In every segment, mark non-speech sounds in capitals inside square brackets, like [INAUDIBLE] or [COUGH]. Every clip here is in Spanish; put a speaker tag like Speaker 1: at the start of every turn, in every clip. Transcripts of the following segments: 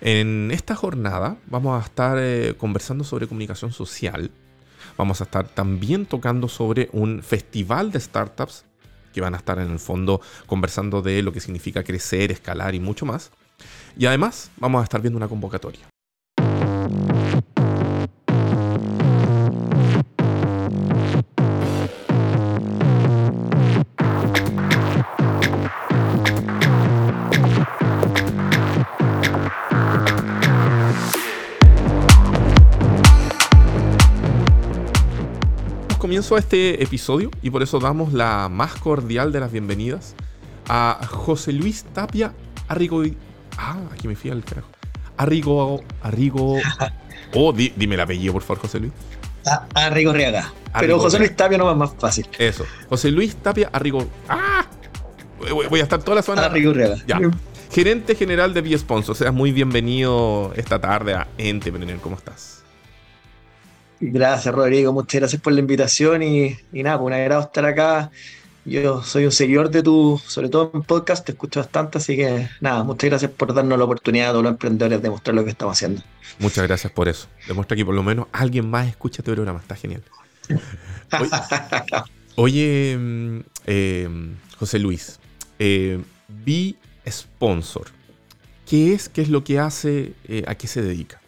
Speaker 1: En esta jornada vamos a estar eh, conversando sobre comunicación social. Vamos a estar también tocando sobre un festival de startups que van a estar en el fondo conversando de lo que significa crecer, escalar y mucho más. Y además vamos a estar viendo una convocatoria. Comienzo a este episodio y por eso damos la más cordial de las bienvenidas a José Luis Tapia Arrigo. Ah, aquí me fui al carajo. Arrigo. Arrigo. [LAUGHS] Oh, dime el apellido, por favor, José Luis.
Speaker 2: Arrigo Reaga. Pero José Luis Tapia no es más fácil.
Speaker 1: Eso. José Luis Tapia Arrigo. ¡Ah! Voy a estar toda la zona.
Speaker 2: Arrigo Reaga.
Speaker 1: Ya. Gerente general de B-Sponsor. Seas muy bienvenido esta tarde a Entrepreneur. ¿Cómo estás?
Speaker 2: Gracias, Rodrigo. Muchas gracias por la invitación y, nada, pues un agrado estar acá. Yo soy un seguidor de tu, sobre todo en podcast, te escucho bastante, así que nada, muchas gracias por darnos la oportunidad a todos los emprendedores de mostrar lo que estamos haciendo.
Speaker 1: Muchas gracias por eso. Demuestra que por lo menos alguien más escucha este programa, está genial. Oye, [LAUGHS] mm, eh, José Luis, eh, Sponsor, ¿qué es? ¿Qué es lo que hace? Eh, ¿A qué se dedica?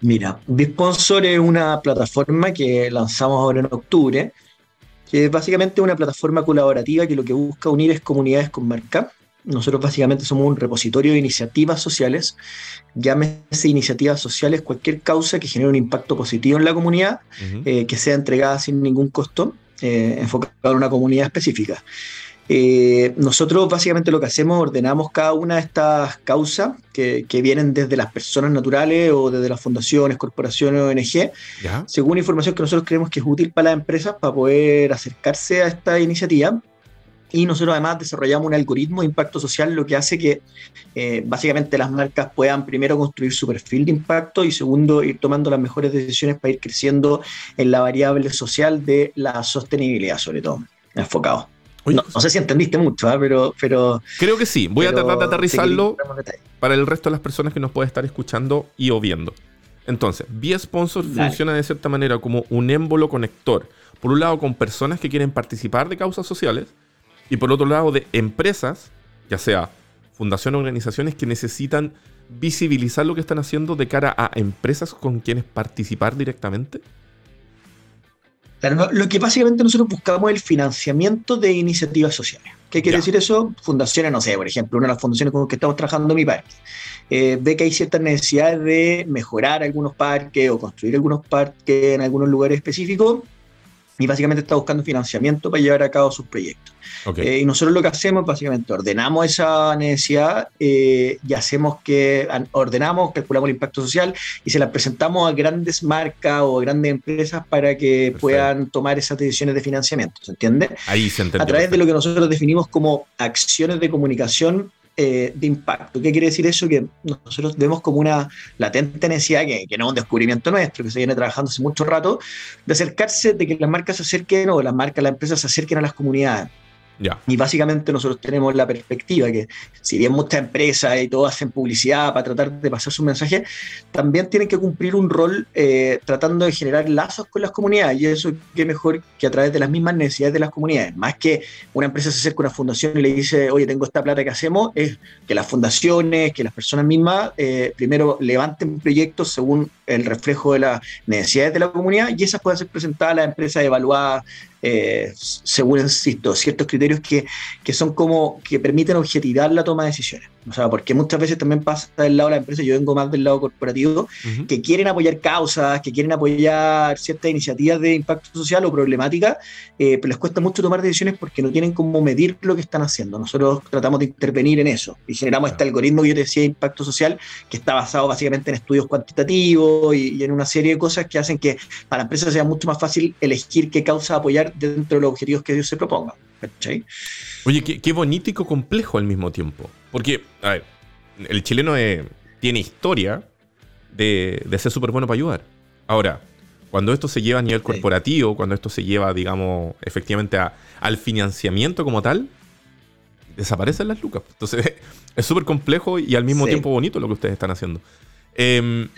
Speaker 2: Mira, Bisponsor es una plataforma que lanzamos ahora en octubre, que es básicamente una plataforma colaborativa que lo que busca unir es comunidades con marca. Nosotros básicamente somos un repositorio de iniciativas sociales, llámese iniciativas sociales, cualquier causa que genere un impacto positivo en la comunidad, eh, que sea entregada sin ningún costo, eh, enfocada en una comunidad específica. Eh, nosotros básicamente lo que hacemos, ordenamos cada una de estas causas que, vienen desde las personas naturales o desde las fundaciones, corporaciones, ONG, según información que nosotros creemos que es útil para las empresas para poder acercarse a esta iniciativa. Y nosotros además desarrollamos un algoritmo de impacto social, lo que hace que eh, básicamente las marcas puedan primero construir su perfil de impacto y segundo ir tomando las mejores decisiones para ir creciendo en la variable social de la sostenibilidad, sobre todo, enfocado no, sé si entendiste mucho, ¿eh? pero, pero.
Speaker 1: Creo que sí. Voy a tratar de aterrizarlo para el resto de las personas que nos pueden estar escuchando y o viendo. Entonces, Vía Sponsor funciona de cierta manera como un émbolo conector. Por un lado, con personas que quieren participar de causas sociales y por otro lado, de empresas, ya sea fundaciones o organizaciones que necesitan visibilizar lo que están haciendo de cara a empresas con quienes participar directamente
Speaker 2: lo que básicamente nosotros buscamos es el financiamiento de iniciativas sociales. ¿Qué quiere decir eso? Fundaciones, no sé, por ejemplo, una de las fundaciones con las que estamos trabajando en mi parque, eh, ve que hay ciertas necesidades de mejorar algunos parques o construir algunos parques en algunos lugares específicos y básicamente está buscando financiamiento para llevar a cabo sus proyectos. Eh, y nosotros lo que hacemos básicamente ordenamos esa necesidad eh, y hacemos que ordenamos, calculamos el impacto social y se la presentamos a grandes marcas o grandes empresas para que puedan tomar esas decisiones de financiamiento. ¿Se entiende?
Speaker 1: Ahí se entiende.
Speaker 2: A través de lo que nosotros definimos como acciones de comunicación eh, de impacto. ¿Qué quiere decir eso? Que nosotros vemos como una latente necesidad, que, que, no es un descubrimiento nuestro, que se viene trabajando hace mucho rato, de acercarse, de que las marcas se acerquen o las marcas, las empresas se acerquen a las comunidades. Y básicamente nosotros tenemos la perspectiva que si bien muchas empresas y todos hacen publicidad para tratar de pasar su mensaje, también tienen que cumplir un rol eh, tratando de generar lazos con las comunidades. Y eso qué mejor que a través de las mismas necesidades de las comunidades. Más que una empresa se acerca a una fundación y le dice, oye, tengo esta plata que hacemos, es que las fundaciones, que las personas mismas, eh, primero levanten proyectos según el reflejo de las necesidades de la comunidad y esas pueden ser presentadas a las empresas evaluadas eh, según, insisto, ciertos criterios que, que, son como que permiten objetivar la toma de decisiones. O sea, porque muchas veces también pasa del lado de la empresa, yo vengo más del lado corporativo, que quieren apoyar causas, que quieren apoyar ciertas iniciativas de impacto social o problemática, eh, pero les cuesta mucho tomar decisiones porque no tienen cómo medir lo que están haciendo. Nosotros tratamos de intervenir en eso y generamos este algoritmo que yo te decía de impacto social, que está basado básicamente en estudios cuantitativos y, en una serie de cosas que hacen que para la empresa sea mucho más fácil elegir qué causa apoyar dentro de los objetivos que ellos se propongan.
Speaker 1: Oye, qué, bonito y complejo al mismo tiempo. Porque, a ver, el chileno tiene historia de, ser súper bueno para ayudar. Ahora, cuando esto se lleva a nivel corporativo, cuando esto se lleva, digamos, efectivamente al financiamiento como tal, desaparecen las lucas. Entonces [LAUGHS] es súper complejo y al mismo tiempo bonito lo que ustedes están haciendo.
Speaker 2: Eh,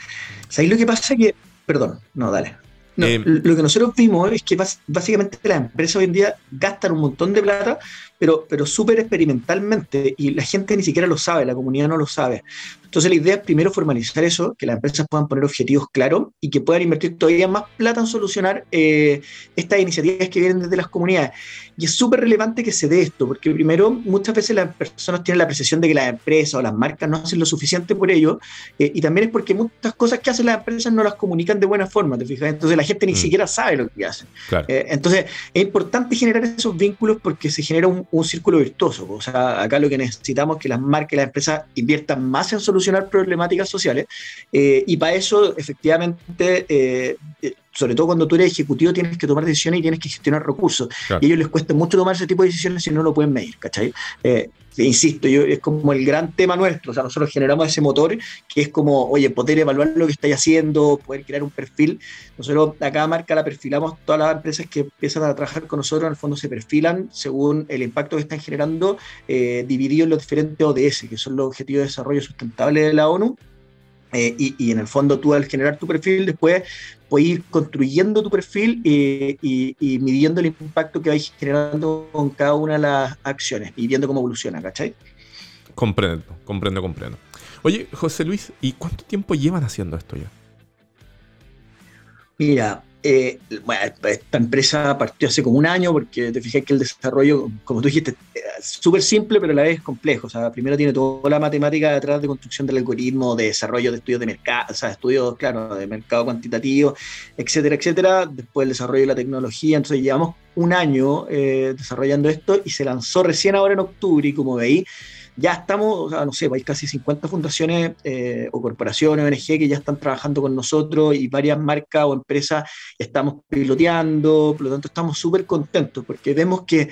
Speaker 2: ¿Sabéis lo que pasa? Que, perdón, no, dale. Eh, lo que nosotros vimos es que básicamente las empresas hoy en día gastan un montón de plata pero, pero súper experimentalmente y la gente ni siquiera lo sabe, la comunidad no lo sabe. Entonces la idea es primero formalizar eso, que las empresas puedan poner objetivos claros y que puedan invertir todavía más plata en solucionar eh, estas iniciativas que vienen desde las comunidades. Y es súper relevante que se dé esto, porque primero muchas veces las personas tienen la percepción de que las empresas o las marcas no hacen lo suficiente por ello, eh, y también es porque muchas cosas que hacen las empresas no las comunican de buena forma, ¿te fijas? Entonces la gente ni mm. siquiera sabe lo que hacen. Eh, entonces es importante generar esos vínculos porque se genera un, un, círculo virtuoso. O sea, acá lo que necesitamos es que las marcas y las empresas inviertan más en solucionar problemáticas sociales eh, y para eso, efectivamente, eh, eh, sobre todo cuando tú eres ejecutivo, tienes que tomar decisiones y tienes que gestionar recursos. Y a ellos les cuesta mucho tomar ese tipo de decisiones si no lo pueden medir, ¿cachai? Eh, insisto, yo, es como el gran tema nuestro, o sea, nosotros generamos ese motor que es como, oye, poder evaluar lo que estáis haciendo, poder crear un perfil. Nosotros a cada marca la perfilamos, todas las empresas que empiezan a trabajar con nosotros en el fondo se perfilan según el impacto que están generando, eh, dividido en los diferentes ODS, que son los Objetivos de Desarrollo Sustentable de la ONU. Eh, y, en el fondo tú al generar tu perfil después puedes ir construyendo tu perfil y, midiendo el impacto que vais generando con cada una de las acciones y viendo cómo evoluciona, ¿cachai?
Speaker 1: Comprendo, comprendo, comprendo. Oye, José Luis, ¿y cuánto tiempo llevan haciendo esto ya?
Speaker 2: Mira, eh, bueno, esta empresa partió hace como un año porque te fijas que el desarrollo, como tú dijiste, es súper simple pero a la vez complejo. O sea, primero tiene toda la matemática detrás de construcción del algoritmo, de desarrollo de estudios de mercado, o sea, estudios, claro, de mercado cuantitativo, etcétera, etcétera. Después el desarrollo de la tecnología. Entonces llevamos un año eh, desarrollando esto y se lanzó recién ahora en octubre y como veis, ya estamos, o sea, no sé, hay casi 50 fundaciones eh, o corporaciones, ONG que ya están trabajando con nosotros y varias marcas o empresas estamos piloteando, por lo tanto estamos súper contentos porque vemos que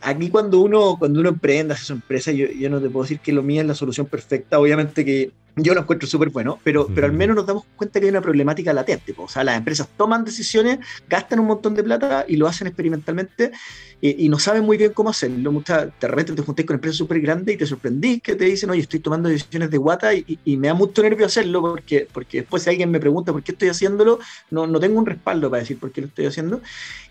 Speaker 2: aquí cuando uno, cuando uno emprende, hace su empresa, yo, yo no te puedo decir que lo mío es la solución perfecta, obviamente que yo lo encuentro súper bueno, pero, pero al menos nos damos cuenta que hay una problemática latente. O sea, las empresas toman decisiones, gastan un montón de plata y lo hacen experimentalmente y, no saben muy bien cómo hacerlo. Muchas, de repente te junté con empresas súper grandes y te sorprendí que te dicen, oye, estoy tomando decisiones de guata y, me da mucho nervio hacerlo porque, porque después si alguien me pregunta por qué estoy haciéndolo, no, no tengo un respaldo para decir por qué lo estoy haciendo.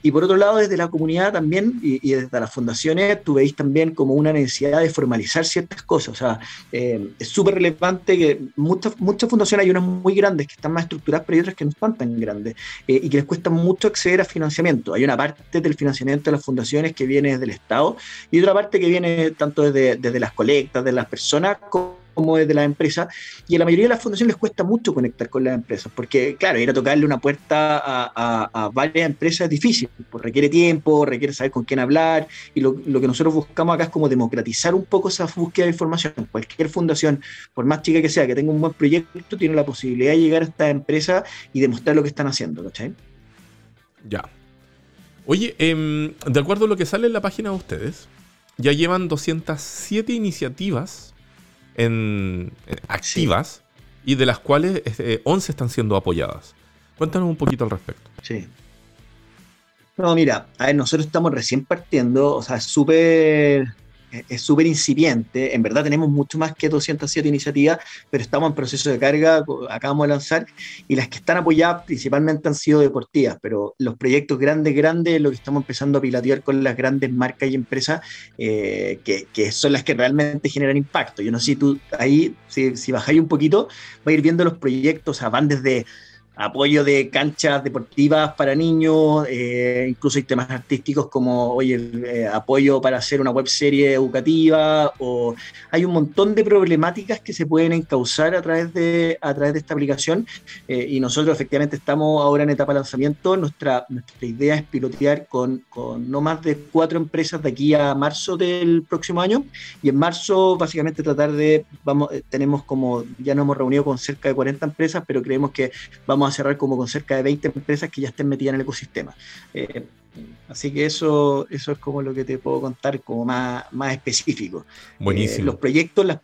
Speaker 2: Y por otro lado, desde la comunidad también y, desde las fundaciones, tú veis también como una necesidad de formalizar ciertas cosas. O sea, eh, es súper relevante que muchas, muchas fundaciones, hay unas muy grandes que están más estructuradas, pero hay otras que no están tan grandes eh, y que les cuesta mucho acceder a financiamiento. Hay una parte del financiamiento de las fundaciones que viene desde el Estado y otra parte que viene tanto desde, desde las colectas, de las personas, como desde la empresa, y a la mayoría de las fundaciones les cuesta mucho conectar con las empresas, porque claro, ir a tocarle una puerta a, varias empresas es difícil, pues requiere tiempo, requiere saber con quién hablar, y lo, lo, que nosotros buscamos acá es como democratizar un poco esa búsqueda de información. Cualquier fundación, por más chica que sea, que tenga un buen proyecto, tiene la posibilidad de llegar a esta empresa y demostrar lo que están haciendo, ¿cachai?
Speaker 1: Ya. Oye, em, de acuerdo a lo que sale en la página de ustedes, ya llevan 207 iniciativas en, activas y de las cuales 11 este, están siendo apoyadas. Cuéntanos un poquito al respecto.
Speaker 2: Sí. No, mira, a ver, nosotros estamos recién partiendo, o sea, súper es súper incipiente. En verdad tenemos mucho más que 207 iniciativas, pero estamos en proceso de carga, acabamos de lanzar, y las que están apoyadas principalmente han sido deportivas, pero los proyectos grandes, grandes, lo que estamos empezando a pilotear con las grandes marcas y empresas, eh, que, que, son las que realmente generan impacto. Yo no sé si tú ahí, si, si bajáis un poquito, va a ir viendo los proyectos, o sea, van desde apoyo de canchas deportivas para niños, eh, incluso hay temas artísticos como, oye, eh, apoyo para hacer una web serie educativa, o hay un montón de problemáticas que se pueden encauzar a través de, a través de esta aplicación eh, y nosotros efectivamente estamos ahora en etapa de lanzamiento. Nuestra, nuestra idea es pilotear con, con no más de cuatro empresas de aquí a marzo del próximo año y en marzo básicamente tratar de, vamos, tenemos como, ya nos hemos reunido con cerca de 40 empresas, pero creemos que vamos a cerrar como con cerca de 20 empresas que ya estén metidas en el ecosistema. Eh, así que eso, eso es como lo que te puedo contar como más, más específico.
Speaker 1: Buenísimo.
Speaker 2: Eh, los proyectos, las,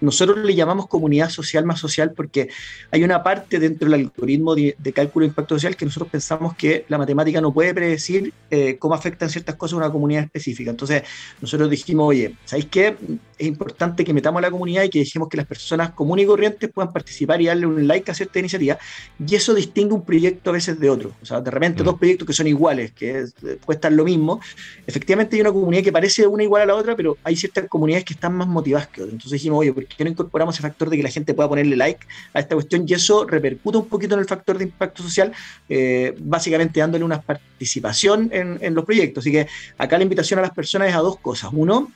Speaker 2: nosotros le llamamos comunidad social más social porque hay una parte dentro del algoritmo de, cálculo de impacto social que nosotros pensamos que la matemática no puede predecir eh, cómo afectan ciertas cosas a una comunidad específica. Entonces, nosotros dijimos, oye, ¿sabéis qué? Es importante que metamos a la comunidad y que dejemos que las personas comunes y corrientes puedan participar y darle un like a cierta iniciativa. Y eso distingue un proyecto a veces de otro. O sea, de repente mm. dos proyectos que son iguales, que eh, cuestan lo mismo. Efectivamente hay una comunidad que parece una igual a la otra, pero hay ciertas comunidades que están más motivadas que otras. Entonces dijimos, oye, ¿por qué no incorporamos ese factor de que la gente pueda ponerle like a esta cuestión? Y eso repercute un poquito en el factor de impacto social, eh, básicamente dándole una participación en, los proyectos. Así que acá la invitación a las personas es a dos cosas. Uno,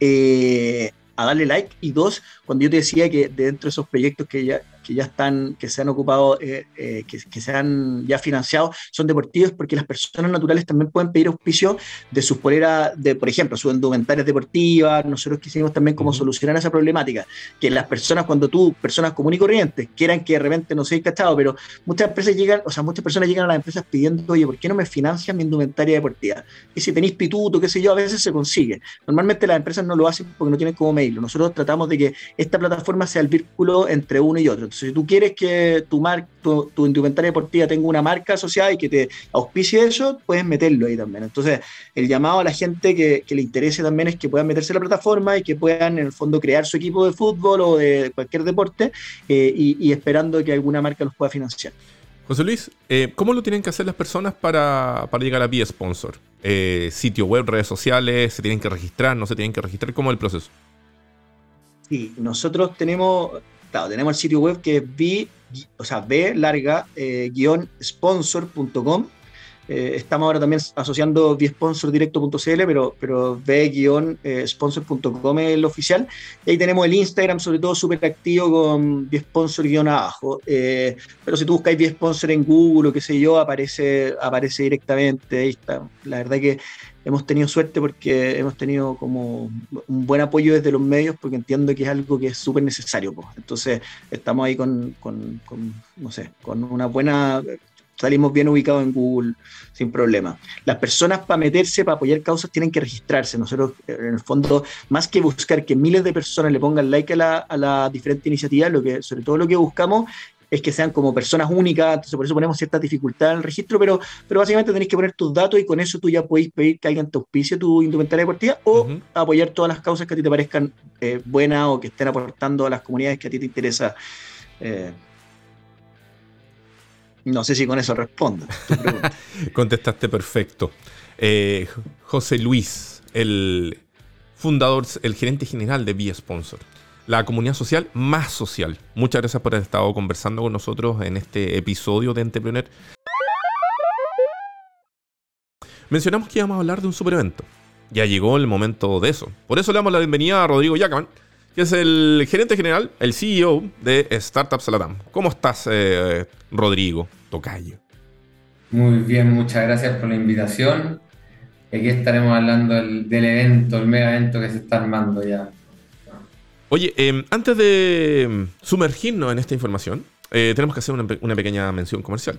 Speaker 2: eh, a darle like y dos, cuando yo te decía que dentro de esos proyectos que ya que ya están, que se han ocupado, eh, eh, que, se han ya financiado, son deportivos porque las personas naturales también pueden pedir auspicio de sus poleras, de, por ejemplo, sus indumentarias deportivas. Nosotros quisimos también cómo solucionar esa problemática, que las personas, cuando tú, personas comunes y corrientes, quieran que de repente no seáis cachado, pero muchas empresas llegan, o sea, muchas personas llegan a las empresas pidiendo, oye, ¿por qué no me financian mi indumentaria deportiva? Y si tenéis pituto, qué sé yo, a veces se consigue. Normalmente las empresas no lo hacen porque no tienen como mail. Nosotros tratamos de que esta plataforma sea el vínculo entre uno y otro si tú quieres que tu, mar, tu, tu, indumentaria deportiva tenga una marca asociada y que te auspicie eso, puedes meterlo ahí también. Entonces, el llamado a la gente que, le interese también es que puedan meterse en la plataforma y que puedan, en el fondo, crear su equipo de fútbol o de cualquier deporte eh, y, esperando que alguna marca los pueda financiar.
Speaker 1: José Luis, eh, ¿cómo lo tienen que hacer las personas para, llegar a Be Sponsor? Eh, ¿Sitio web, redes sociales? ¿Se tienen que registrar? ¿No se tienen que registrar? ¿Cómo es el proceso?
Speaker 2: Sí, nosotros tenemos tenemos el sitio web que es b, o sea, b larga, eh, guion sponsor.com. Eh, estamos ahora también asociando bsponsordirecto.cl, pero, pero b-sponsor.com es el oficial. Y ahí tenemos el Instagram, sobre todo súper activo con bsponsor-abajo. Eh, pero si tú buscáis bsponsor en Google o qué sé yo, aparece, aparece directamente. Ahí está. La verdad que hemos tenido suerte porque hemos tenido como un buen apoyo desde los medios porque entiendo que es algo que es súper necesario. Pues. Entonces estamos ahí con, con, no sé, con una buena... Salimos bien ubicados en Google sin problema. Las personas para meterse, para apoyar causas, tienen que registrarse. Nosotros, en el fondo, más que buscar que miles de personas le pongan like a la, a la diferente iniciativa, lo que, sobre todo lo que buscamos es que sean como personas únicas, entonces por eso ponemos cierta dificultad en el registro, pero, pero básicamente tenéis que poner tus datos y con eso tú ya podéis pedir que alguien te auspicie tu indumentaria deportiva o apoyar todas las causas que a ti te parezcan eh, buenas o que estén aportando a las comunidades que a ti te interesa. Eh, no sé si con eso respondo. [LAUGHS]
Speaker 1: Contestaste perfecto. Eh, José Luis, el fundador, el gerente general de B-Sponsor la comunidad social más social. Muchas gracias por haber estado conversando con nosotros en este episodio de Entrepreneur. Mencionamos que íbamos a hablar de un super evento. Ya llegó el momento de eso. Por eso le damos la bienvenida a Rodrigo Yacaman, que es el gerente general, el CEO de Startups Latam. ¿Cómo estás, eh, Rodrigo Tocayo?
Speaker 3: Muy bien, muchas gracias por la invitación. Aquí estaremos hablando del, del evento, el mega evento que se está armando ya.
Speaker 1: Oye, em, antes de em, sumergirnos en esta información, eh, tenemos que hacer una, pequeña mención comercial.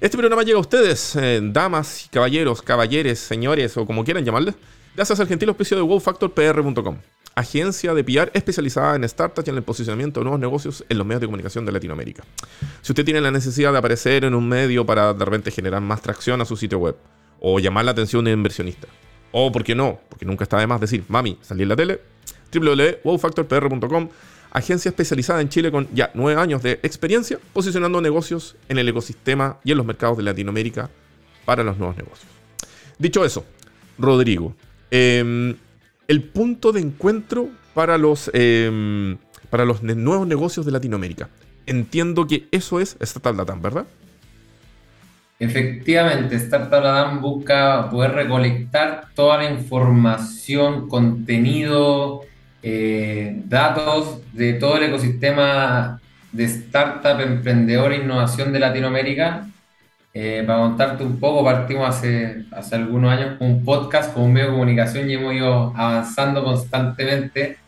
Speaker 1: Este programa llega a ustedes, eh, damas, caballeros, caballeres, señores o como quieran llamarles, gracias al gentil auspicio de wowfactorpr.com, agencia de PR especializada en startups y en el posicionamiento de nuevos negocios en los medios de comunicación de Latinoamérica. Si usted tiene la necesidad de aparecer en un medio para de repente generar más tracción a su sitio web o llamar la atención de un inversionista, o, ¿por qué no? Porque nunca está de más decir, mami, salí en la tele, www.wowfactorpr.com, agencia especializada en Chile con ya nueve años de experiencia posicionando negocios en el ecosistema y en los mercados de Latinoamérica para los nuevos negocios. Dicho eso, Rodrigo, em, el punto de encuentro para los, em, para los nuevos negocios de Latinoamérica. Entiendo que eso es Startup Latam, ¿verdad?
Speaker 3: Efectivamente, Startup Latam busca poder recolectar toda la información, contenido, eh, datos de todo el ecosistema de startup, emprendedor e innovación de Latinoamérica. Eh, para contarte un poco, partimos hace, hace algunos años con un podcast, con un medio de comunicación y hemos ido avanzando constantemente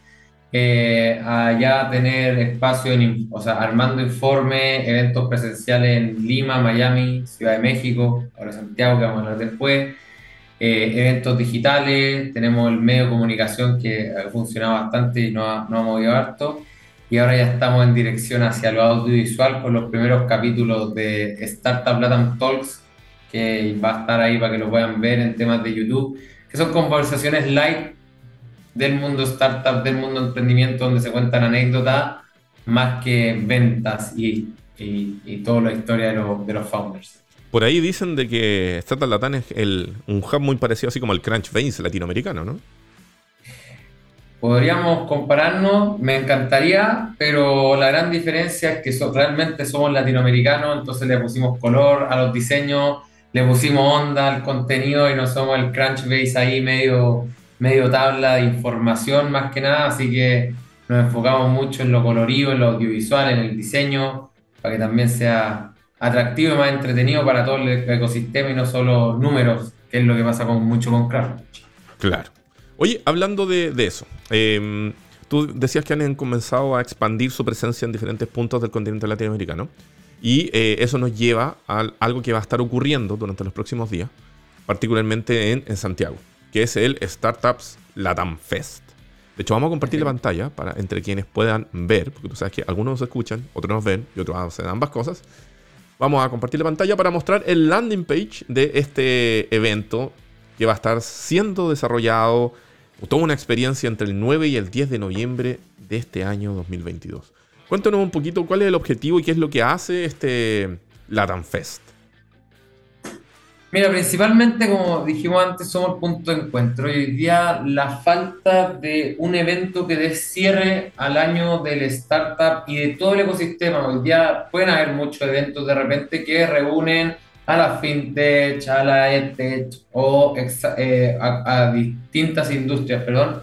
Speaker 3: eh, a ya tener espacio, en, o sea, armando informes, eventos presenciales en Lima, Miami, Ciudad de México, ahora Santiago, que vamos a hablar después. Eh, eventos digitales, tenemos el medio de comunicación que ha funcionado bastante y no ha, no ha movido harto. Y ahora ya estamos en dirección hacia lo audiovisual con los primeros capítulos de Startup Latam Talks, que va a estar ahí para que lo puedan ver en temas de YouTube, que son conversaciones live del mundo startup, del mundo emprendimiento, donde se cuentan anécdotas más que ventas y, y, toda la historia de, de, los founders.
Speaker 1: Por ahí dicen de que Startup Latam es el, un hub muy parecido así como el Crunchbase latinoamericano, ¿no?
Speaker 3: Podríamos compararnos, me encantaría, pero la gran diferencia es que realmente somos latinoamericanos, entonces le pusimos color a los diseños, le pusimos onda al contenido y no somos el Crunchbase ahí medio, medio tabla de información más que nada, así que nos enfocamos mucho en lo colorido, en lo audiovisual, en el diseño, para que también sea atractivo y más entretenido para todo el ecosistema y no solo números, que es lo que pasa con mucho con Crunch.
Speaker 1: Claro. Oye, hablando de, eso, em, tú decías que han comenzado a expandir su presencia en diferentes puntos del continente latinoamericano y eh, eso nos lleva a algo que va a estar ocurriendo durante los próximos días, particularmente en, Santiago, que es el Startups Latam Fest. De hecho, vamos a compartir la pantalla para entre quienes puedan ver, porque tú sabes que algunos nos escuchan, otros nos ven y otros hacen ambas cosas. Vamos a compartir la pantalla para mostrar el landing page de este evento que va a estar siendo desarrollado toda una experiencia entre el 9 y el 10 de noviembre de este año 2022. Cuéntanos un poquito cuál es el objetivo y qué es lo que hace este Latam Fest.
Speaker 3: Mira, principalmente, como dijimos antes, somos el punto de encuentro. Hoy día la falta de un evento que dé cierre al año del startup y de todo el ecosistema. Hoy día pueden haber muchos eventos de repente que reúnen a la fintech, a la edtech o eh, a, distintas industrias, perdón.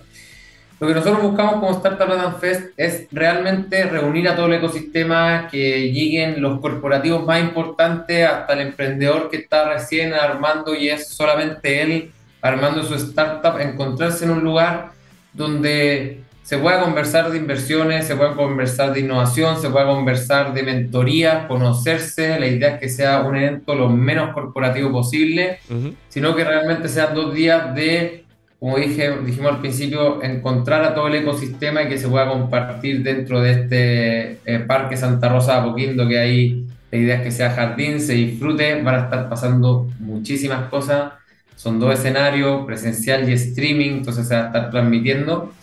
Speaker 3: Lo que nosotros buscamos como Startup Latam Fest es realmente reunir a todo el ecosistema, que lleguen los corporativos más importantes hasta el emprendedor que está recién armando y es solamente él armando su startup, encontrarse en un lugar donde se pueda conversar de inversiones, se pueda conversar de innovación, se pueda conversar de mentoría, conocerse. La idea es que sea un evento lo menos corporativo posible, sino que realmente sean dos días de, como dije, dijimos al principio, encontrar a todo el ecosistema y que se pueda compartir dentro de este eh, Parque Santa Rosa de Apoquindo, que ahí la idea es que sea jardín, se disfrute, van a estar pasando muchísimas cosas. Son dos escenarios, presencial y streaming, entonces se va a estar transmitiendo.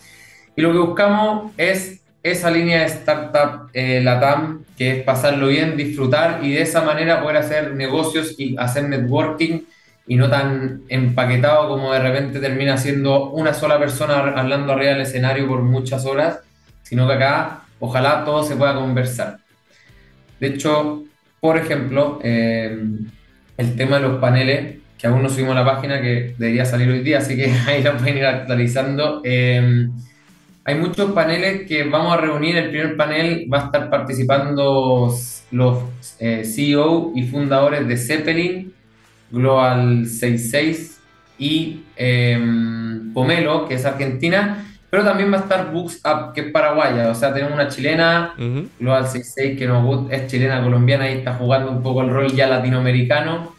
Speaker 3: Y lo que buscamos es esa línea de startup eh, LATAM, que es pasarlo bien, disfrutar y de esa manera poder hacer negocios y hacer networking y no tan empaquetado como de repente termina siendo una sola persona hablando arriba del escenario por muchas horas, sino que acá ojalá todo se pueda conversar. De hecho, por ejemplo, eh, el tema de los paneles, que aún no subimos a la página, que debería salir hoy día, así que [LAUGHS] ahí lo pueden ir actualizando. Eh, hay muchos paneles que vamos a reunir. El primer panel va a estar participando los eh, CEO y fundadores de Zeppelin, Global 66 y em, Pomelo, que es Argentina. Pero también va a estar Books Up, que es paraguaya. O sea, tenemos una chilena, Global 66, que es chilena colombiana y está jugando un poco el rol ya latinoamericano.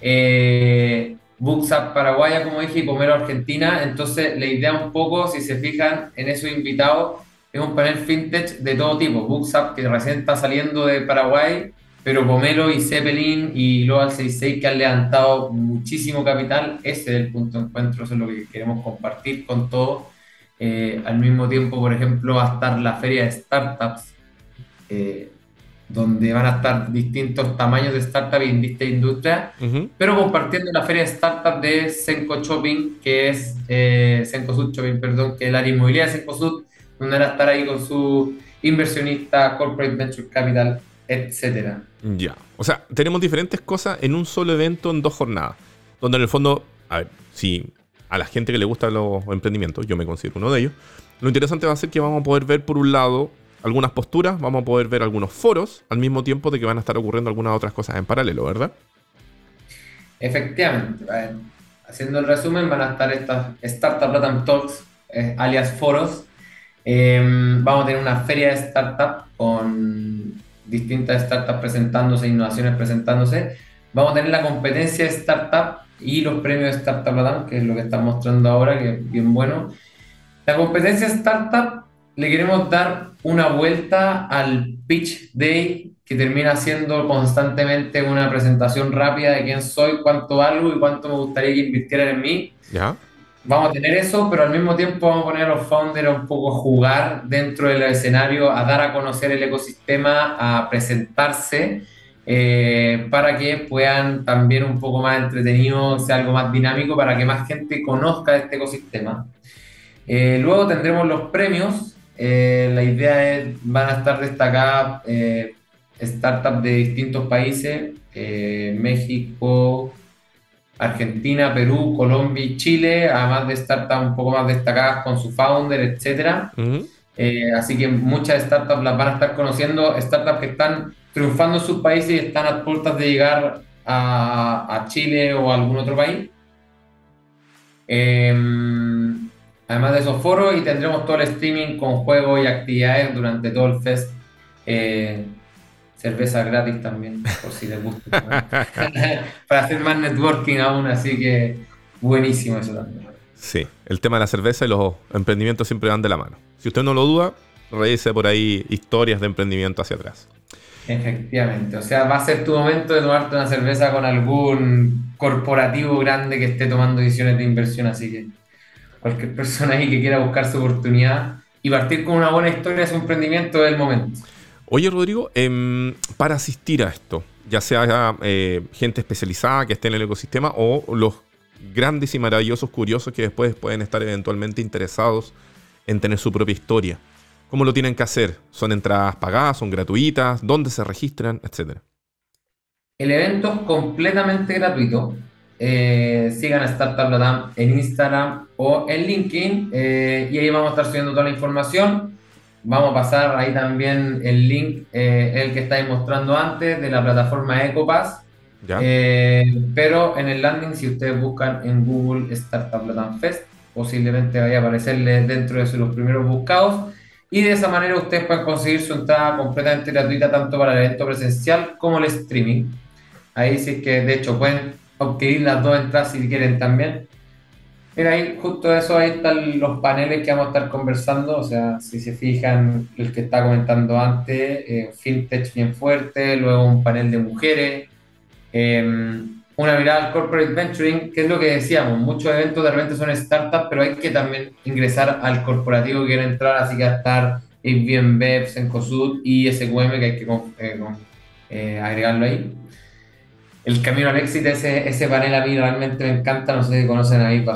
Speaker 3: Eh, Buxap Paraguaya, como dije, y Pomero Argentina. Entonces, la idea un poco, si se fijan en esos invitados, es un panel fintech de todo tipo. Buxap, que recién está saliendo de Paraguay, pero Pomelo y Zeppelin y Global 66 que han levantado muchísimo capital. Ese es el punto de encuentro, eso es lo que queremos compartir con todos. Eh, al mismo tiempo, por ejemplo, va a estar la feria de startups. Eh, donde van a estar distintos tamaños de startup y distintas industrias, pero compartiendo la feria de startup de Senco Shopping, que es eh, Senco Sud Shopping, perdón, que es el área inmobiliaria de Senco Sud, donde van a estar ahí con su inversionista, corporate venture capital, etcétera.
Speaker 1: Ya, o sea, tenemos diferentes cosas en un solo evento en dos jornadas, donde en el fondo, a ver, si a la gente que le gusta los emprendimientos, yo me considero uno de ellos, lo interesante va a ser que vamos a poder ver por un lado algunas posturas, vamos a poder ver algunos foros, al mismo tiempo de que van a estar ocurriendo algunas otras cosas en paralelo, ¿verdad?
Speaker 3: Efectivamente. Haciendo el resumen, van a estar estas Startup Latam Talks, eh, alias foros. Em, vamos a tener una feria de startup con distintas startups presentándose, innovaciones presentándose. Vamos a tener la competencia de startup y los premios de Startup Latam, que es lo que están mostrando ahora, que es bien bueno. La competencia Startup le queremos dar una vuelta al Pitch Day, que termina siendo constantemente una presentación rápida de quién soy, cuánto valgo y cuánto me gustaría que invirtieran en mí.
Speaker 1: ¿Ya?
Speaker 3: Vamos a tener eso, pero al mismo tiempo vamos a poner a los founders un poco jugar dentro del escenario, a dar a conocer el ecosistema, a presentarse, eh, para que puedan también un poco más entretenido, sea algo más dinámico, para que más gente conozca este ecosistema. Eh, luego tendremos los premios. Eh, la idea es, van a estar destacadas startups de distintos países, México, Argentina, Perú, Colombia y Chile, además de startups un poco más destacadas con su founder, etc. Eh, así que muchas startups las van a estar conociendo, startups que están triunfando en sus países y están a puertas de llegar a, Chile o a algún otro país. Em, además de esos foros y tendremos todo el streaming con juegos y actividades durante todo el fest. Eh, cerveza gratis también, por si les gusta. [LAUGHS] Para hacer más networking aún, así que buenísimo eso también.
Speaker 1: Sí, el tema de la cerveza y los emprendimientos siempre van de la mano. Si usted no lo duda, revise por ahí historias de emprendimiento hacia atrás.
Speaker 3: Efectivamente, o sea, va a ser tu momento de tomarte una cerveza con algún corporativo grande que esté tomando decisiones de inversión, así que cualquier persona ahí que quiera buscar su oportunidad y partir con una buena historia de su emprendimiento es el momento.
Speaker 1: Oye, Rodrigo, em, para asistir a esto, ya sea eh, gente especializada que esté en el ecosistema o los grandes y maravillosos curiosos que después pueden estar eventualmente interesados en tener su propia historia. ¿Cómo lo tienen que hacer? ¿Son entradas pagadas? ¿Son gratuitas? ¿Dónde se registran? Etcétera.
Speaker 3: El evento es completamente gratuito. Eh, sigan a Startup Latam en Instagram o en LinkedIn eh, y ahí vamos a estar subiendo toda la información. Vamos a pasar ahí también el link, eh, el que estáis mostrando antes, de la plataforma Ecopass. Eh, pero en el landing, si ustedes buscan en Google Startup Latam Fest, posiblemente vaya a aparecerle dentro de los primeros buscados. Y de esa manera ustedes pueden conseguir su entrada completamente gratuita tanto para el evento presencial como el streaming. Ahí sí que de hecho pueden obtener las dos entradas si quieren también. Mira, ahí justo eso, ahí están los paneles que vamos a estar conversando, o sea, si se fijan, el que está comentando antes, eh, FinTech bien fuerte, luego un panel de mujeres, em, una mirada al corporate venturing, que es lo que decíamos, muchos eventos de repente son startups, pero hay que también ingresar al corporativo que quiere entrar, así que a estar bien BEPS, Encosud y SQM, que hay que eh, eh, agregarlo ahí el camino al éxito, ese, ese panel a mí realmente me encanta. No sé si conocen a David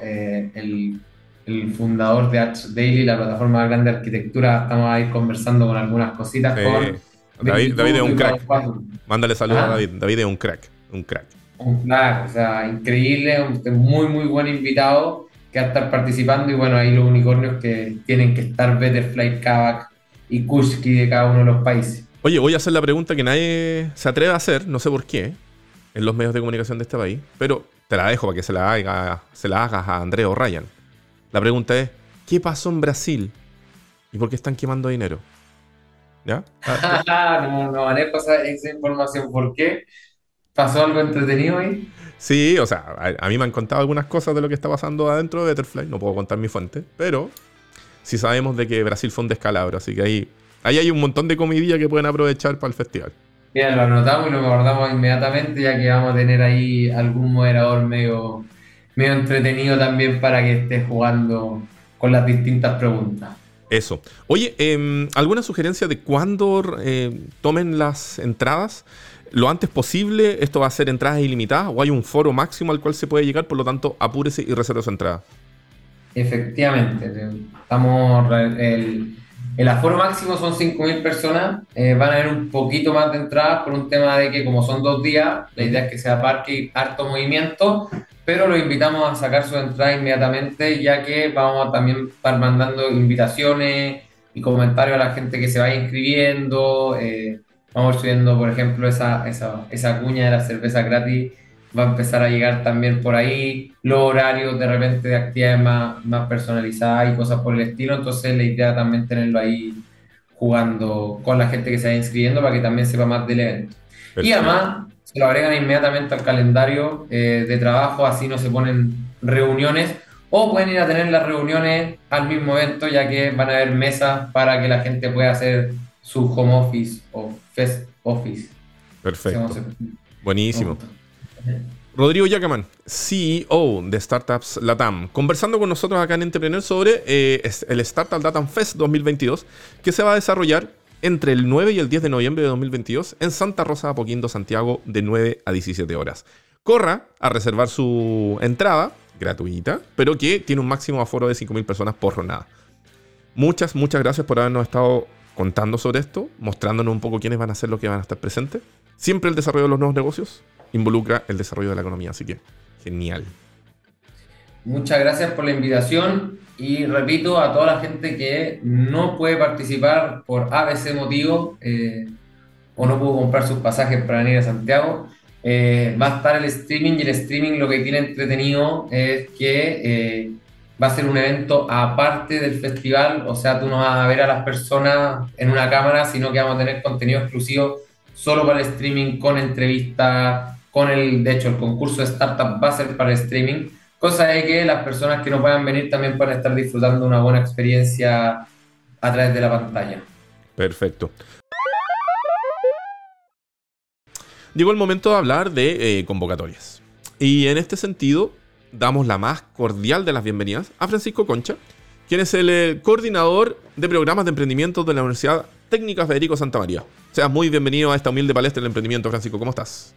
Speaker 3: eh, el, el, fundador de H Daily, la plataforma grande de arquitectura. Estamos ahí conversando con algunas cositas.
Speaker 1: David, David es un crack. Mándale saludos a David. David es un crack. Un crack.
Speaker 3: Un crack, o sea, increíble. Un muy, muy buen invitado que va a estar participando. Y bueno, ahí los unicornios que tienen que estar Betterfly, Kavak y Kushki de cada uno de los países.
Speaker 1: Oye, voy a hacer la pregunta que nadie se atreve a hacer, no sé por qué, en los medios de comunicación de este país, pero te la dejo para que se la, haga, se la hagas a Andrea o Ryan. La pregunta es, ¿qué pasó en Brasil? ¿Y por qué están quemando dinero?
Speaker 3: ¿Ya? [LAUGHS] no, no manejo esa, esa información. ¿Por qué? ¿Pasó algo entretenido ahí?
Speaker 1: Sí, o sea, a, mí me han contado algunas cosas de lo que está pasando adentro de Betterfly. No puedo contar mi fuente, pero sí sabemos de que Brasil fue un descalabro, así que ahí Ahí hay un montón de comidilla que pueden aprovechar para el festival.
Speaker 3: Bien, lo anotamos y lo guardamos inmediatamente, ya que vamos a tener ahí algún moderador medio, medio entretenido también para que esté jugando con las distintas preguntas.
Speaker 1: Eso. Oye, em, ¿alguna sugerencia de cuándo eh, tomen las entradas? Lo antes posible, esto va a ser entradas ilimitadas o hay un foro máximo al cual se puede llegar, por lo tanto, apúrese y reserve su entrada.
Speaker 3: Efectivamente, estamos el, el aforo máximo son 5.000 personas, eh, van a haber un poquito más de entradas por un tema de que como son dos días, la idea es que sea parque y harto movimiento, pero los invitamos a sacar su entrada inmediatamente, ya que vamos a también estar mandando invitaciones y comentarios a la gente que se vaya inscribiendo. Eh, vamos subiendo, por ejemplo, esa, esa, esa cuña de la cerveza gratis va a empezar a llegar también por ahí, los horarios de repente de actividades más, más personalizadas y cosas por el estilo, entonces la idea también tenerlo ahí jugando con la gente que se va inscribiendo para que también sepa más del evento. Y además, se lo agregan inmediatamente al calendario eh, de trabajo, así no se ponen reuniones, o pueden ir a tener las reuniones al mismo evento, ya que van a haber mesas para que la gente pueda hacer su home office o fest office.
Speaker 1: Perfecto. Buenísimo. Rodrigo Yacaman, CEO de Startups Latam, conversando con nosotros acá en Entrepreneur sobre eh, el Startup Latam Fest 2022, que se va a desarrollar entre el 9 y el 10 de noviembre de 2022 en Santa Rosa de Apoquindo, Santiago, de 9 a 17 horas. Corra a reservar su entrada gratuita, pero que tiene un máximo aforo de 5.000 personas por jornada. Muchas, muchas gracias por habernos estado contando sobre esto, mostrándonos un poco quiénes van a ser los que van a estar presentes. Siempre el desarrollo de los nuevos negocios involucra el desarrollo de la economía, así que genial.
Speaker 3: Muchas gracias por la invitación y repito a toda la gente que no puede participar por ABC motivo eh, o no pudo comprar sus pasajes para venir a Santiago. Eh, va a estar el streaming y el streaming lo que tiene entretenido es que eh, va a ser un evento aparte del festival, o sea, tú no vas a ver a las personas en una cámara, sino que vamos a tener contenido exclusivo solo para el streaming, con entrevistas, con el, de hecho, el concurso de startup va a ser para el streaming cosa de que las personas que no puedan venir también puedan estar disfrutando una buena experiencia a través de la pantalla.
Speaker 1: Perfecto. Llegó el momento de hablar de eh, convocatorias. Y en este sentido, damos la más cordial de las bienvenidas a Francisco Concha, quien es el eh, coordinador de programas de emprendimiento de la Universidad Técnica Federico Santa María. Seas muy bienvenido a esta humilde palestra del emprendimiento, Francisco. ¿Cómo estás?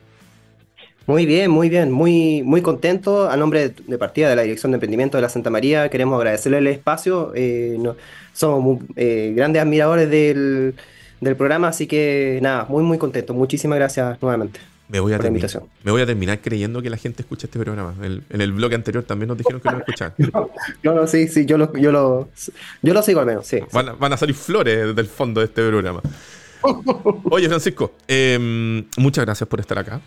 Speaker 4: Muy bien, muy bien, muy, muy contento. A nombre de, partida de la Dirección de Emprendimiento de la Santa María, queremos agradecerle el espacio. Eh, somos eh, grandes admiradores del, programa, así que nada, muy, muy contento. Muchísimas gracias nuevamente.
Speaker 1: Me voy, a por la invitación. me voy a terminar creyendo que la gente escucha este programa. en el blog anterior también nos dijeron que no lo escuchaban. [LAUGHS]
Speaker 4: no, no, sí, sí, yo lo, yo lo, yo lo sigo al menos, sí.
Speaker 1: Van, a salir flores del fondo de este programa. [LAUGHS] Oye, Francisco, em, muchas gracias por estar acá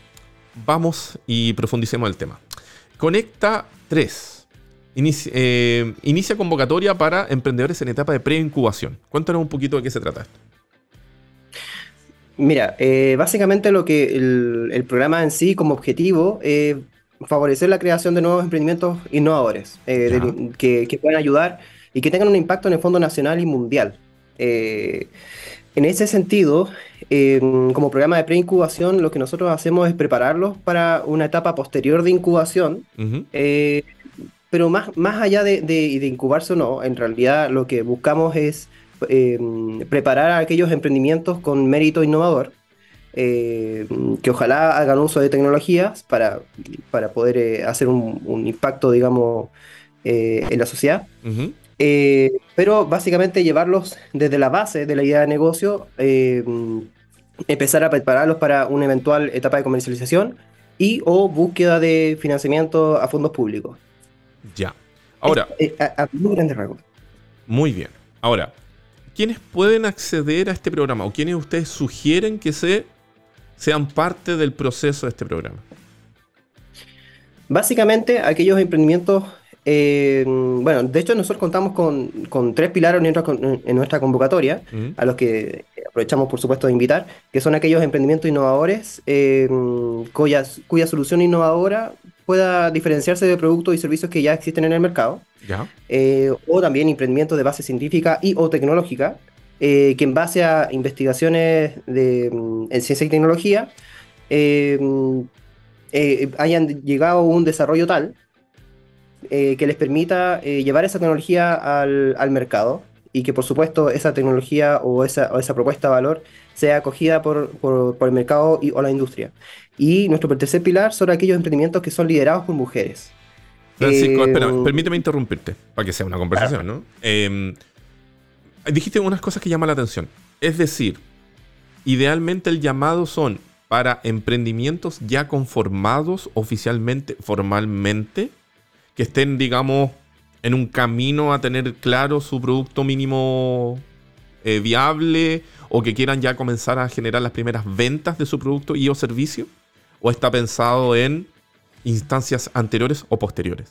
Speaker 1: vamos y profundicemos el tema. Conecta 3. Eh, inicia, convocatoria para emprendedores en etapa de pre-incubación. Cuéntanos un poquito de qué se trata esto.
Speaker 4: Mira, eh, básicamente lo que el, programa en sí como objetivo es favorecer la creación de nuevos emprendimientos innovadores eh, que, puedan ayudar y que tengan un impacto en el fondo nacional y mundial. En ese sentido, como programa de preincubación, lo que nosotros hacemos es prepararlos para una etapa posterior de incubación. Eh, pero más, más allá de, incubarse o no, en realidad lo que buscamos es em, preparar a aquellos emprendimientos con mérito innovador, em, que ojalá hagan uso de tecnologías para, para poder eh, hacer un, impacto, digamos, eh, en la sociedad. Eh, pero básicamente llevarlos desde la base de la idea de negocio, eh, empezar a prepararlos para una eventual etapa de comercialización y o búsqueda de financiamiento a fondos públicos.
Speaker 1: Ya. Ahora.
Speaker 4: Eh, a, muy grandes rasgos.
Speaker 1: Muy bien. Ahora, ¿quiénes pueden acceder a este programa o quiénes ustedes sugieren que se, sean parte del proceso de este programa?
Speaker 4: Básicamente, aquellos emprendimientos eh, bueno, de hecho nosotros contamos con, tres pilares en nuestra, convocatoria, a los que aprovechamos por supuesto de invitar, que son aquellos emprendimientos innovadores eh, cuya, solución innovadora pueda diferenciarse de productos y servicios que ya existen en el mercado, eh, o también emprendimientos de base científica y o tecnológica, que en base a investigaciones de, mm, en ciencia y tecnología mm, hayan llegado a un desarrollo tal eh, que les permita eh, llevar esa tecnología al, mercado y que por supuesto esa tecnología o esa, esa propuesta de valor sea acogida por, el mercado y, o la industria. Y nuestro tercer pilar son aquellos emprendimientos que son liderados por mujeres.
Speaker 1: Francisco, eh, espera, permíteme interrumpirte para que sea una conversación, ¿no? Dijiste unas cosas que llaman la atención. Es decir, idealmente el llamado son para emprendimientos ya conformados oficialmente, formalmente, que estén, digamos, en un camino a tener claro su producto mínimo eh, viable o que quieran ya comenzar a generar las primeras ventas de su producto y o servicio? ¿O está pensado en instancias anteriores o posteriores?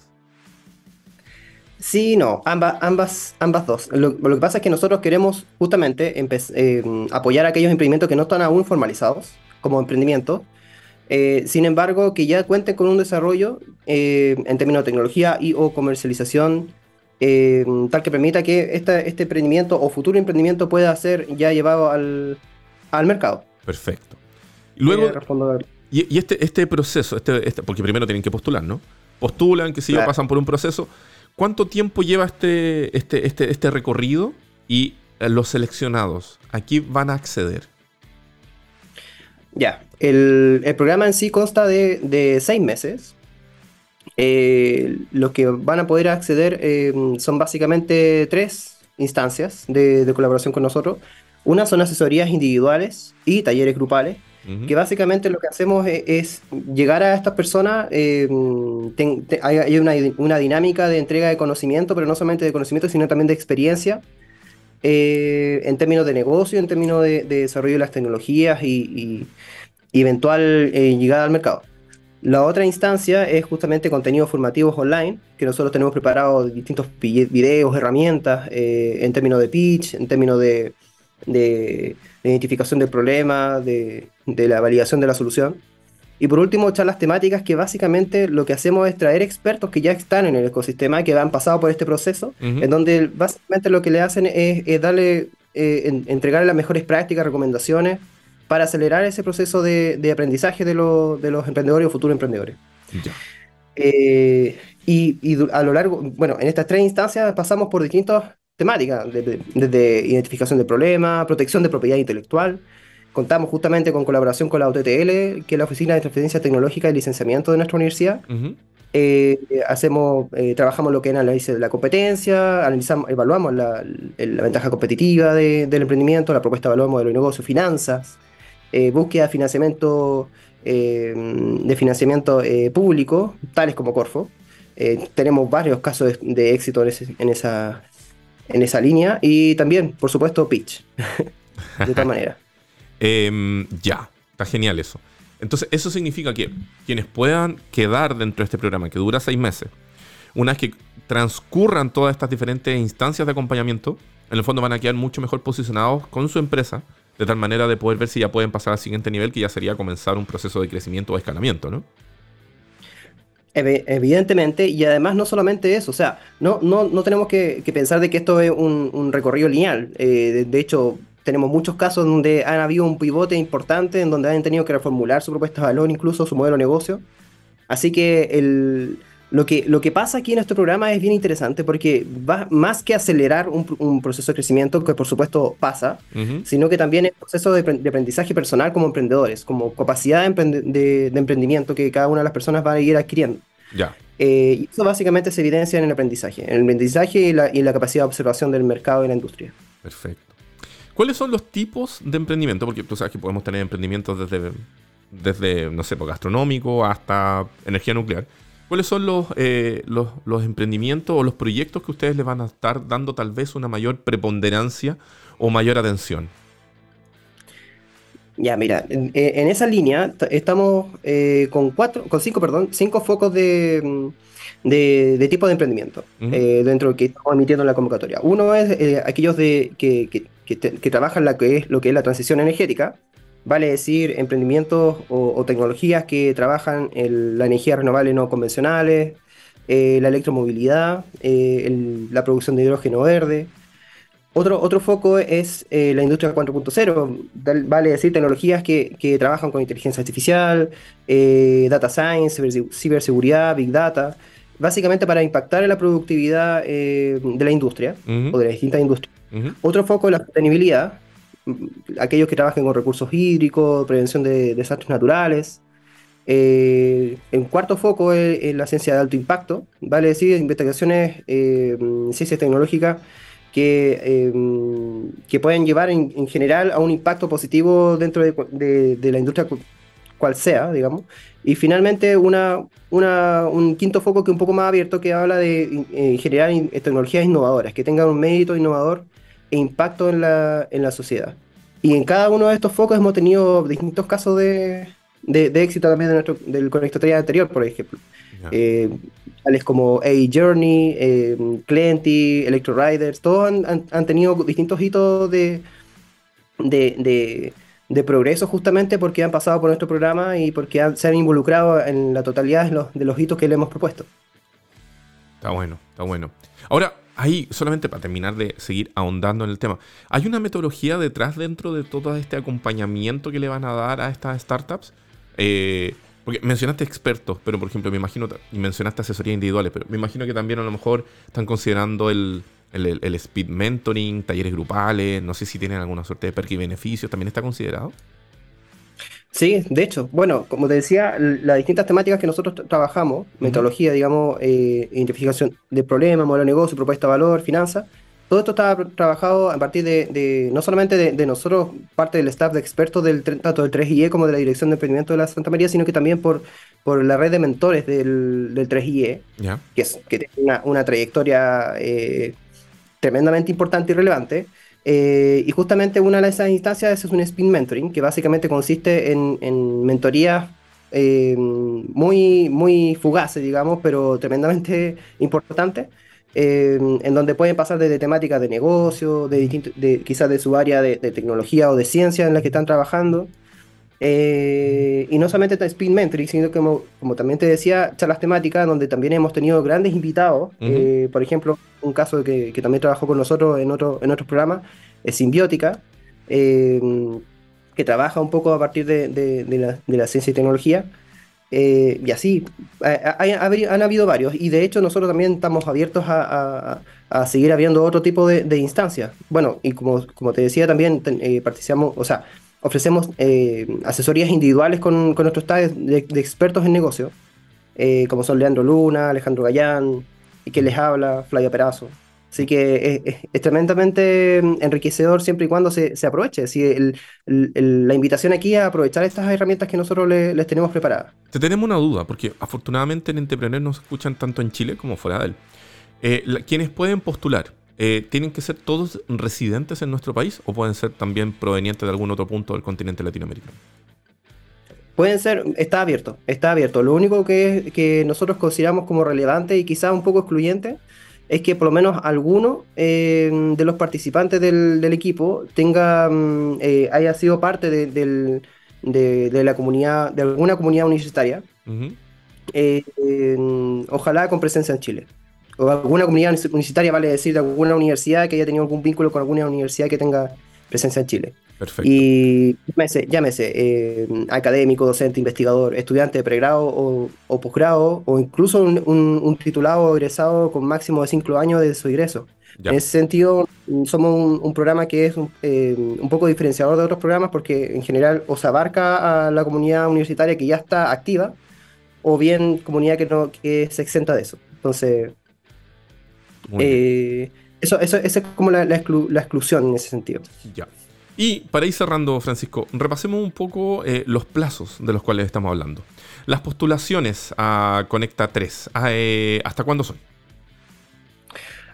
Speaker 4: Sí, no, ambas, ambas, ambas dos. Lo, que pasa es que nosotros queremos justamente eh, apoyar a aquellos emprendimientos que no están aún formalizados como emprendimiento, sin embargo, que ya cuenten con un desarrollo en términos de tecnología y o comercialización tal que permita que este emprendimiento o futuro emprendimiento pueda ser ya llevado al, al mercado.
Speaker 1: Perfecto. Luego, y, este, este proceso, este, este, porque primero tienen que postular, ¿no? Postulan, que si yo, pasan por un proceso. ¿Cuánto tiempo lleva este, este, este, este recorrido? Y eh, los seleccionados, ¿aquí van a acceder?
Speaker 4: Ya, el, programa en sí consta de, seis meses. Eh, los que van a poder acceder eh, son básicamente tres instancias de, colaboración con nosotros. Una son asesorías individuales y talleres grupales, que básicamente lo que hacemos e, es, llegar a estas personas, hay, una, dinámica de entrega de conocimiento, pero no solamente de conocimiento, sino también de experiencia, eh, en términos de negocio, en términos de, desarrollo de las tecnologías y, eventual eh, llegada al mercado. La otra instancia es justamente contenidos formativos online, que nosotros tenemos preparados distintos videos, herramientas, eh, en términos de pitch, en términos de, identificación del problema, de, la validación de la solución. Y por último, charlas temáticas que básicamente lo que hacemos es traer expertos que ya están en el ecosistema, que han pasado por este proceso, en donde básicamente lo que le hacen es, darle, eh, entregarle las mejores prácticas, recomendaciones para acelerar ese proceso de, aprendizaje de, los emprendedores o futuros emprendedores. Eh, y, a lo largo, bueno, en estas tres instancias pasamos por distintas temáticas, desde identificación de problemas, protección de propiedad intelectual, contamos justamente con colaboración con la OTTL, que es la Oficina de Transferencia Tecnológica y Licenciamiento de nuestra universidad. Eh, hacemos, eh, trabajamos lo que es análisis de la competencia, analizamos, evaluamos la, ventaja competitiva del emprendimiento, la propuesta de valor, modelo de negocio, finanzas, eh, búsqueda de financiamiento, de financiamiento público, tales como Corfo. tenemos varios casos de, éxito en, esa, en esa línea y también, por supuesto, pitch. de tal manera. [LAUGHS]
Speaker 1: Em, ya, está genial eso. Entonces, eso significa que quienes puedan quedar dentro de este programa, que dura seis meses, una vez que transcurran todas estas diferentes instancias de acompañamiento, en el fondo van a quedar mucho mejor posicionados con su empresa, de tal manera de poder ver si ya pueden pasar al siguiente nivel, que ya sería comenzar un proceso de crecimiento o escalamiento, ¿no?
Speaker 4: Evidentemente, y además no solamente eso, o sea, no, no, no tenemos que, pensar de que esto es un, recorrido lineal. Eh, de, hecho, tenemos muchos casos donde han habido un pivote importante, en donde han tenido que reformular su propuesta de valor, incluso su modelo de negocio. Así que el, lo, que lo que pasa aquí en este programa es bien interesante porque va más que acelerar un, proceso de crecimiento, que por supuesto pasa, sino que también es un proceso de, aprendizaje personal como emprendedores, como capacidad de, emprendimiento que cada una de las personas va a ir adquiriendo.
Speaker 1: Ya.
Speaker 4: Eh, y eso básicamente se evidencia en el aprendizaje, en el aprendizaje y la, y la capacidad de observación del mercado y la industria.
Speaker 1: Perfecto. ¿Cuáles son los tipos de emprendimiento? Porque tú sabes que podemos tener emprendimientos desde, desde no sé, pues, gastronómico hasta energía nuclear. ¿Cuáles son los, eh, los, los, emprendimientos o los proyectos que ustedes les van a estar dando tal vez una mayor preponderancia o mayor atención?
Speaker 4: Ya, mira, en, esa línea estamos eh, con cuatro, con cinco, perdón, cinco focos de, de, tipo de emprendimiento eh, dentro de que estamos emitiendo en la convocatoria. Uno es aquellos de, que, que, trabajan la que es, lo que es la transición energética, vale decir emprendimientos o, tecnologías que trabajan en la energía renovable no convencionales, eh, la electromovilidad, eh, la producción de hidrógeno verde. Otro, otro foco es eh, la industria 4.0, vale decir tecnologías que, que, trabajan con inteligencia artificial, data science, ciberseguridad, big data, básicamente para impactar en la productividad de la industria o de las distintas industrias. Otro foco es la sostenibilidad, aquellos que trabajen con recursos hídricos, prevención de desastres naturales. Eh, el cuarto foco es, la ciencia de alto impacto, vale decir, investigaciones, eh, ciencias tecnológicas que, eh, que pueden llevar en, general a un impacto positivo dentro de, la industria cual sea, digamos. Y finalmente una, un quinto foco que es un poco más abierto que habla de generar tecnologías innovadoras, que tengan un mérito innovador e impacto en la, en la sociedad. Y en cada uno de estos focos hemos tenido distintos casos de, de, éxito también de nuestro, del conectoría anterior, por ejemplo. Eh, tales como A Journey, eh, Clenty, Electro Riders, todos han, han, tenido distintos hitos de, de, progreso justamente porque han pasado por nuestro programa y porque se han involucrado en la totalidad de los, de los hitos que le hemos propuesto.
Speaker 1: Está bueno, está bueno. Ahora, ahí, solamente para terminar de seguir ahondando en el tema, ¿hay una metodología detrás dentro de todo este acompañamiento que le van a dar a estas startups? Eh, porque mencionaste expertos, pero por ejemplo, me imagino, y mencionaste asesorías individuales, pero me imagino que también a lo mejor están considerando el, el, speed mentoring, talleres grupales, no sé si tienen alguna suerte de perk y beneficios, ¿también está considerado?
Speaker 4: Sí, de hecho, bueno, como te decía, las distintas temáticas que nosotros trabajamos, metodología, digamos, eh, identificación de problemas, modelo de negocio, propuesta de valor, finanzas, todo esto está trabajado a partir de, no solamente de, nosotros, parte del staff de expertos del tanto del 3IE como de la Dirección de Emprendimiento de la Santa María, sino que también por, por la red de mentores del, del 3IE, que, es, que tiene una, una trayectoria eh, tremendamente importante y relevante. Eh, y justamente una de esas instancias es un spin mentoring, que básicamente consiste en, en mentorías eh, muy, muy fugaces, digamos, pero tremendamente [LAUGHS] importantes, eh, en donde pueden pasar desde temáticas de negocio, de, de quizás de su área de, tecnología o de ciencia en la que están trabajando. Y no solamente spin mentoring, sino que como, como, también te decía, charlas temáticas donde también hemos tenido grandes invitados. por ejemplo, un caso que, que, también trabajó con nosotros en, otro, en otros programas, es Simbiótica, eh, que trabaja un poco a partir de, de, la, de la, ciencia y tecnología. Eh, y así, han habido varios, y de hecho nosotros también estamos abiertos a, a, seguir abriendo otro tipo de, instancias. Bueno, y como, como te decía, también eh, participamos, o sea, ofrecemos asesorías individuales con, nuestros de, de, expertos en negocio, como son Leandro Luna, Alejandro Gallán, y que les habla, Flavia Perazo. Así que es, tremendamente enriquecedor siempre y cuando se, aproveche. la invitación aquí es aprovechar estas herramientas que nosotros les tenemos preparadas.
Speaker 1: Te tenemos una duda, porque afortunadamente en Entrepreneur nos escuchan tanto en Chile como fuera de él. Eh, pueden postular, eh, ¿tienen que ser todos residentes en nuestro país o pueden ser también provenientes de algún otro punto del continente latinoamericano?
Speaker 4: Pueden ser, está abierto, está abierto. Lo único que, que nosotros consideramos como relevante y quizás un poco excluyente es que por lo menos alguno eh, de los participantes del, equipo tenga, mm, eh, haya sido parte de, la comunidad, de alguna comunidad universitaria. Eh, ojalá con presencia en Chile. O alguna comunidad universitaria, vale decir, de alguna universidad que haya tenido algún vínculo con alguna universidad que tenga presencia en Chile.
Speaker 1: Perfecto.
Speaker 4: Y llámese, llámese eh, académico, docente, investigador, estudiante de pregrado o, posgrado, o incluso un, titulado egresado con máximo de 5 años de su ingreso. En ese sentido, somos un, programa que es eh, un, poco diferenciador de otros programas porque en general o se abarca a la comunidad universitaria que ya está activa, o bien comunidad que, no, que se exenta de eso. Entonces, eh, eso, eso, esa es como la, la, la exclusión en ese sentido.
Speaker 1: Ya. Y para ir cerrando, Francisco, repasemos un poco eh, los plazos de los cuales estamos hablando. Las postulaciones a Conecta 3, eh, ¿hasta cuándo son?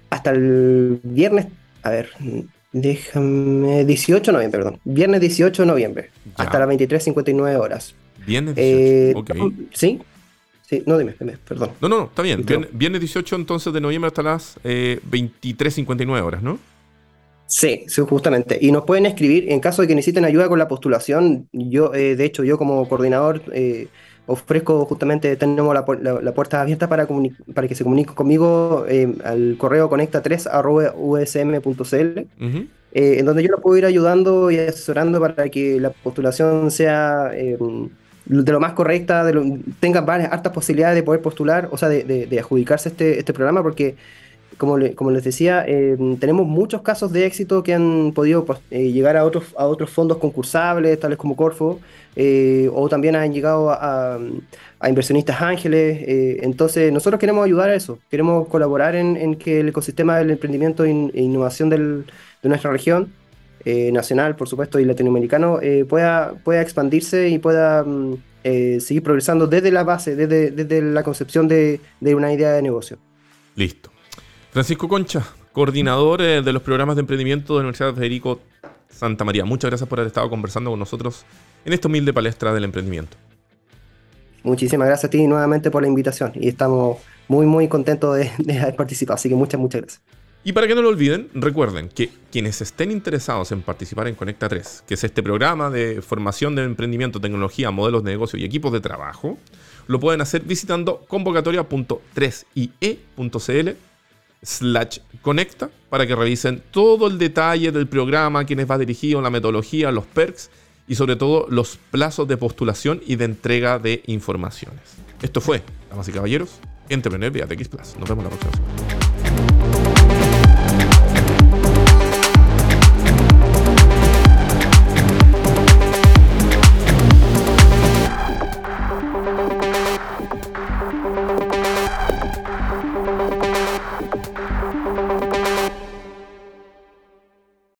Speaker 4: Hasta el viernes, a ver, déjame, 18 de noviembre, perdón. Viernes 18 de noviembre, hasta las 23.59 horas.
Speaker 1: Viernes 18, eh, ok.
Speaker 4: Sí, Sí, no dime, perdón.
Speaker 1: No, no, está bien. Viernes, 18 entonces de noviembre hasta las 23.59 horas, ¿no?
Speaker 4: Sí, sí, justamente. Y nos pueden escribir en caso de que necesiten ayuda con la postulación. Yo, eh, de hecho, yo como coordinador eh, ofrezco justamente, tenemos la, puerta abierta para, para que se comuniquen conmigo eh, al correo conecta3.usm.cl, en donde yo lo puedo ir ayudando y asesorando para que la postulación sea de lo más correcta, de tenga varias hartas posibilidades de poder postular, o sea, de, de adjudicarse este, este programa, porque como, les decía, eh, tenemos muchos casos de éxito que han podido pues, eh, llegar a otros, a otros fondos concursables, tales como Corfo, eh, o también han llegado a, inversionistas ángeles. entonces, nosotros queremos ayudar a eso, queremos colaborar en, que el ecosistema del emprendimiento e innovación de nuestra región, nacional, por supuesto, y latinoamericano, pueda, pueda expandirse y pueda mm, seguir progresando desde la base, desde, desde la concepción de una idea de negocio.
Speaker 1: Listo. Francisco Concha, coordinador eh, de los programas de emprendimiento de la Universidad Federico Santa María. Muchas gracias por haber estado conversando con nosotros en esta humilde palestra del emprendimiento.
Speaker 4: Muchísimas gracias a ti nuevamente por la invitación y estamos muy muy contentos de, de haber participado, así que muchas, muchas gracias.
Speaker 1: Y para que no lo olviden, recuerden que quienes estén interesados en participar en Conecta 3, que es este programa de formación de emprendimiento, tecnología, modelos de negocio y equipos de trabajo, lo pueden hacer visitando convocatoria.3ie.cl slash conecta para que revisen todo el detalle del programa, quiénes va dirigido, la metodología, los perks y sobre todo los plazos de postulación y de entrega de informaciones. Esto fue, damas y caballeros, Entrepreneur vía TX Plus. Nos vemos la próxima semana.